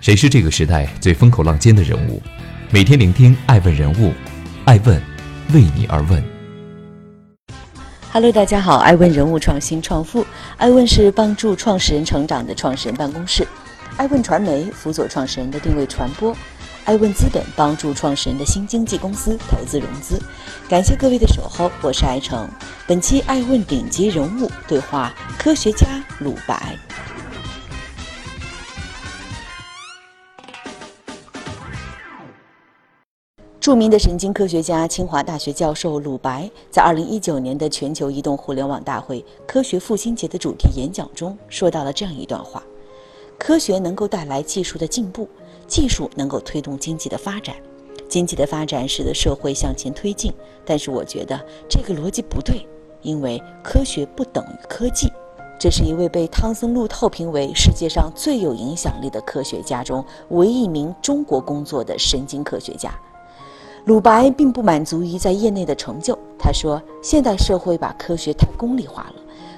谁是这个时代最风口浪尖的人物？每天聆听爱问人物，爱问为你而问。Hello，大家好，爱问人物创新创富，爱问是帮助创始人成长的创始人办公室，爱问传媒辅佐创始人的定位传播，爱问资本帮助创始人的新经济公司投资融资。感谢各位的守候，我是爱成。本期爱问顶级人物对话科学家鲁白。著名的神经科学家、清华大学教授鲁白，在二零一九年的全球移动互联网大会“科学复兴节”的主题演讲中，说到了这样一段话：“科学能够带来技术的进步，技术能够推动经济的发展，经济的发展使得社会向前推进。但是，我觉得这个逻辑不对，因为科学不等于科技。”这是一位被汤森路透评为世界上最有影响力的科学家中唯一一名中国工作的神经科学家。鲁白并不满足于在业内的成就。他说：“现代社会把科学太功利化了。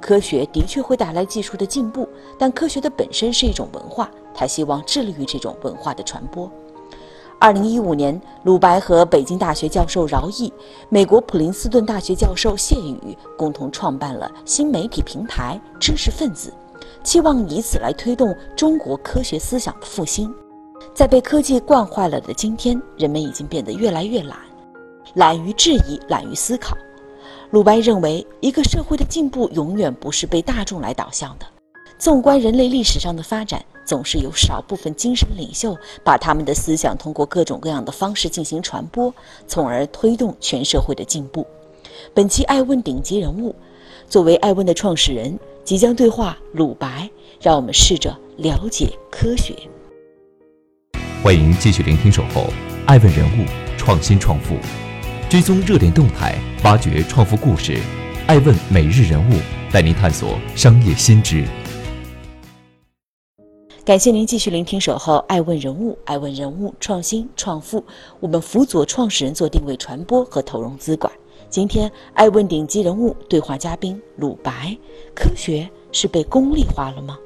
科学的确会带来技术的进步，但科学的本身是一种文化。他希望致力于这种文化的传播。”二零一五年，鲁白和北京大学教授饶毅、美国普林斯顿大学教授谢宇共同创办了新媒体平台“知识分子”，期望以此来推动中国科学思想的复兴。在被科技惯坏了的今天，人们已经变得越来越懒，懒于质疑，懒于思考。鲁白认为，一个社会的进步永远不是被大众来导向的。纵观人类历史上的发展，总是有少部分精神领袖把他们的思想通过各种各样的方式进行传播，从而推动全社会的进步。本期爱问顶级人物，作为爱问的创始人，即将对话鲁白，让我们试着了解科学。欢迎继续聆听《守候爱问人物创新创富》，追踪热点动态，挖掘创富故事。爱问每日人物带您探索商业新知。感谢您继续聆听《守候爱问人物》，爱问人物创新创富。我们辅佐创始人做定位传播和投融资管。今天爱问顶级人物对话嘉宾鲁白：科学是被功利化了吗？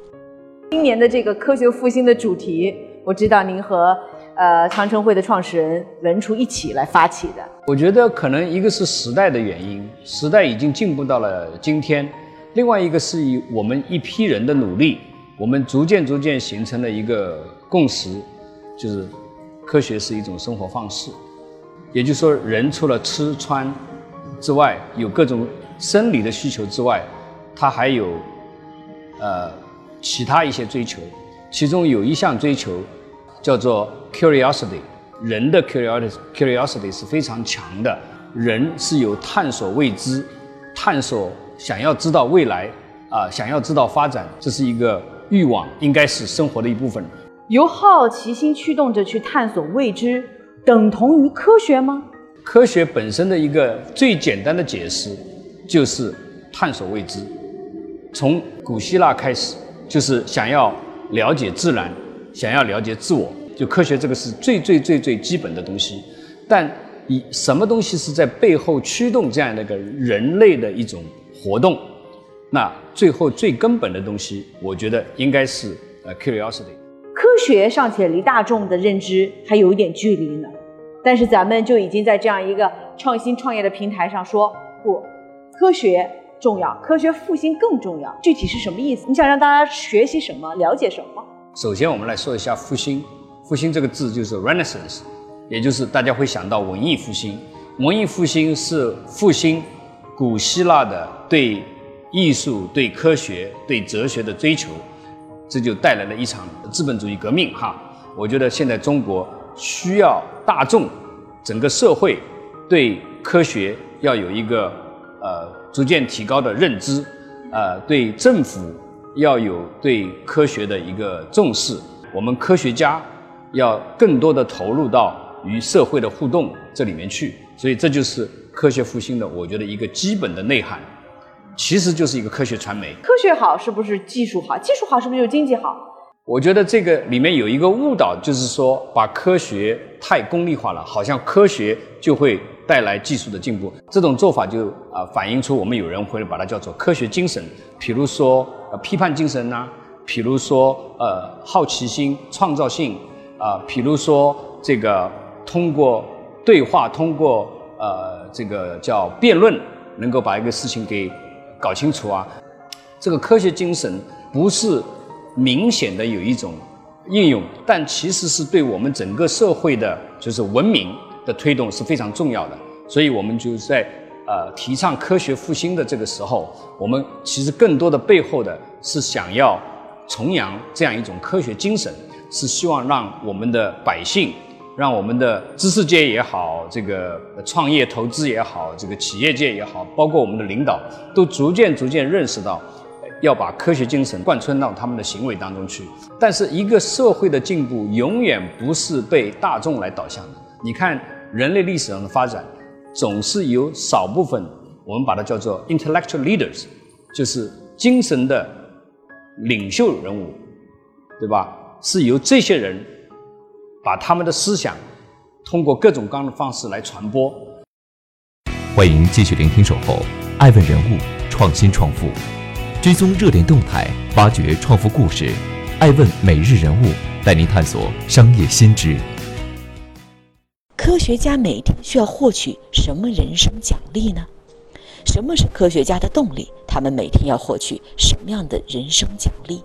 今年的这个科学复兴的主题。我知道您和呃长城会的创始人文初一起来发起的。我觉得可能一个是时代的原因，时代已经进步到了今天；另外一个是以我们一批人的努力，我们逐渐逐渐形成了一个共识，就是科学是一种生活方式。也就是说，人除了吃穿之外，有各种生理的需求之外，他还有呃其他一些追求。其中有一项追求，叫做 curiosity。人的 curiosity curiosity 是非常强的。人是有探索未知、探索想要知道未来啊，想要知道发展，这是一个欲望，应该是生活的一部分。由好奇心驱动着去探索未知，等同于科学吗？科学本身的一个最简单的解释，就是探索未知。从古希腊开始，就是想要。了解自然，想要了解自我，就科学这个是最最最最基本的东西。但以什么东西是在背后驱动这样的一个人类的一种活动？那最后最根本的东西，我觉得应该是呃 curiosity。科学尚且离大众的认知还有一点距离呢，但是咱们就已经在这样一个创新创业的平台上说不，科学。重要，科学复兴更重要。具体是什么意思？你想让大家学习什么，了解什么？首先，我们来说一下复兴。复兴这个字就是 Renaissance，也就是大家会想到文艺复兴。文艺复兴是复兴古希腊的对艺术、对科学、对哲学的追求，这就带来了一场资本主义革命。哈，我觉得现在中国需要大众整个社会对科学要有一个呃。逐渐提高的认知，呃，对政府要有对科学的一个重视，我们科学家要更多的投入到与社会的互动这里面去，所以这就是科学复兴的，我觉得一个基本的内涵，其实就是一个科学传媒。科学好是不是技术好？技术好是不是就经济好？我觉得这个里面有一个误导，就是说把科学太功利化了，好像科学就会。带来技术的进步，这种做法就啊反映出我们有人会把它叫做科学精神，比如说呃批判精神呐，比如说呃好奇心、创造性啊，比如说这个通过对话，通过呃这个叫辩论，能够把一个事情给搞清楚啊。这个科学精神不是明显的有一种应用，但其实是对我们整个社会的就是文明的推动是非常重要的。所以我们就在呃提倡科学复兴的这个时候，我们其实更多的背后的是想要崇扬这样一种科学精神，是希望让我们的百姓。让我们的知识界也好，这个创业投资也好，这个企业界也好，包括我们的领导，都逐渐逐渐认识到，要把科学精神贯穿到他们的行为当中去。但是，一个社会的进步永远不是被大众来导向的。你看，人类历史上的发展，总是由少部分，我们把它叫做 intellectual leaders，就是精神的领袖人物，对吧？是由这些人。把他们的思想通过各种各样的方式来传播。欢迎继续聆听《守候爱问人物创新创富》，追踪热点动态，挖掘创富故事。爱问每日人物带您探索商业新知。科学家每天需要获取什么人生奖励呢？什么是科学家的动力？他们每天要获取什么样的人生奖励？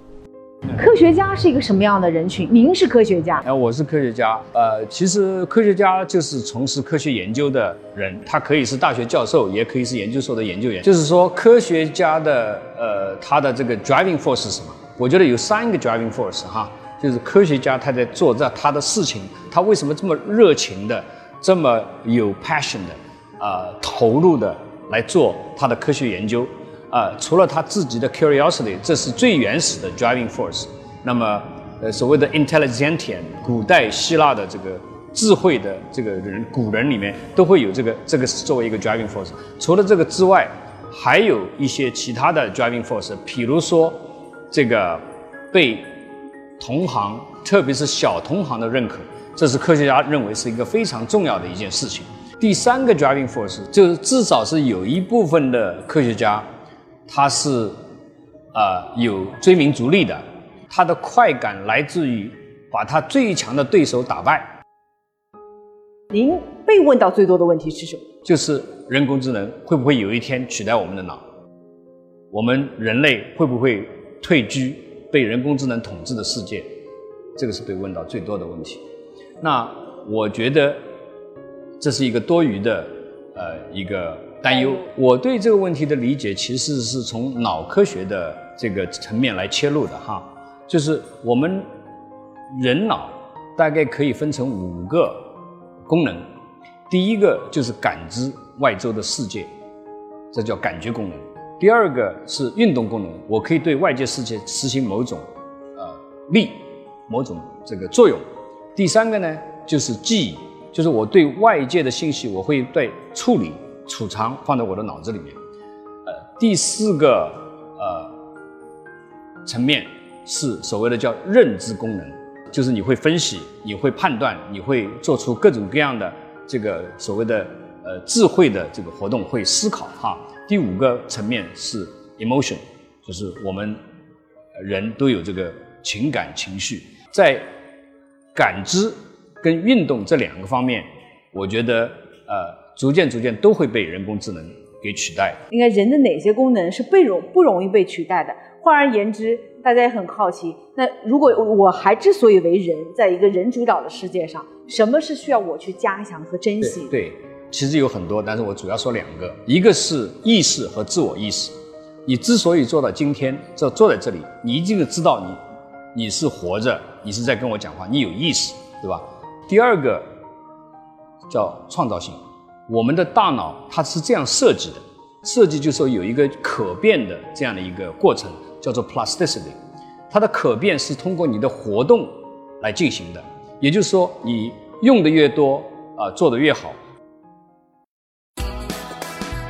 科学家是一个什么样的人群？您是科学家？哎，我是科学家。呃，其实科学家就是从事科学研究的人，他可以是大学教授，也可以是研究所的研究员。就是说，科学家的呃，他的这个 driving force 是什么？我觉得有三个 driving force 哈，就是科学家他在做这他的事情，他为什么这么热情的，这么有 passion 的，啊，投入的来做他的科学研究。啊，除了他自己的 curiosity，这是最原始的 driving force。那么，呃，所谓的 intelligentian，古代希腊的这个智慧的这个人，古人里面都会有这个，这个是作为一个 driving force。除了这个之外，还有一些其他的 driving force，比如说这个被同行，特别是小同行的认可，这是科学家认为是一个非常重要的一件事情。第三个 driving force 就是至少是有一部分的科学家。他是，呃，有追名逐利的，他的快感来自于把他最强的对手打败。您被问到最多的问题是什么？就是人工智能会不会有一天取代我们的脑？我们人类会不会退居被人工智能统治的世界？这个是被问到最多的问题。那我觉得这是一个多余的，呃，一个。担忧，我对这个问题的理解其实是从脑科学的这个层面来切入的哈，就是我们人脑大概可以分成五个功能，第一个就是感知外周的世界，这叫感觉功能；第二个是运动功能，我可以对外界世界实行某种呃力、某种这个作用；第三个呢就是记忆，就是我对外界的信息我会对处理。储藏放在我的脑子里面，呃，第四个呃层面是所谓的叫认知功能，就是你会分析，你会判断，你会做出各种各样的这个所谓的呃智慧的这个活动，会思考哈。第五个层面是 emotion，就是我们人都有这个情感情绪，在感知跟运动这两个方面，我觉得呃。逐渐逐渐都会被人工智能给取代。应该人的哪些功能是被容不容易被取代的？换而言之，大家也很好奇。那如果我还之所以为人，在一个人主导的世界上，什么是需要我去加强和珍惜？对，其实有很多，但是我主要说两个。一个是意识和自我意识。你之所以做到今天，这坐在这里，你一定知道你你是活着，你是在跟我讲话，你有意识，对吧？第二个叫创造性。我们的大脑它是这样设计的，设计就是说有一个可变的这样的一个过程，叫做 plasticity。它的可变是通过你的活动来进行的，也就是说你用的越多啊，做的越好。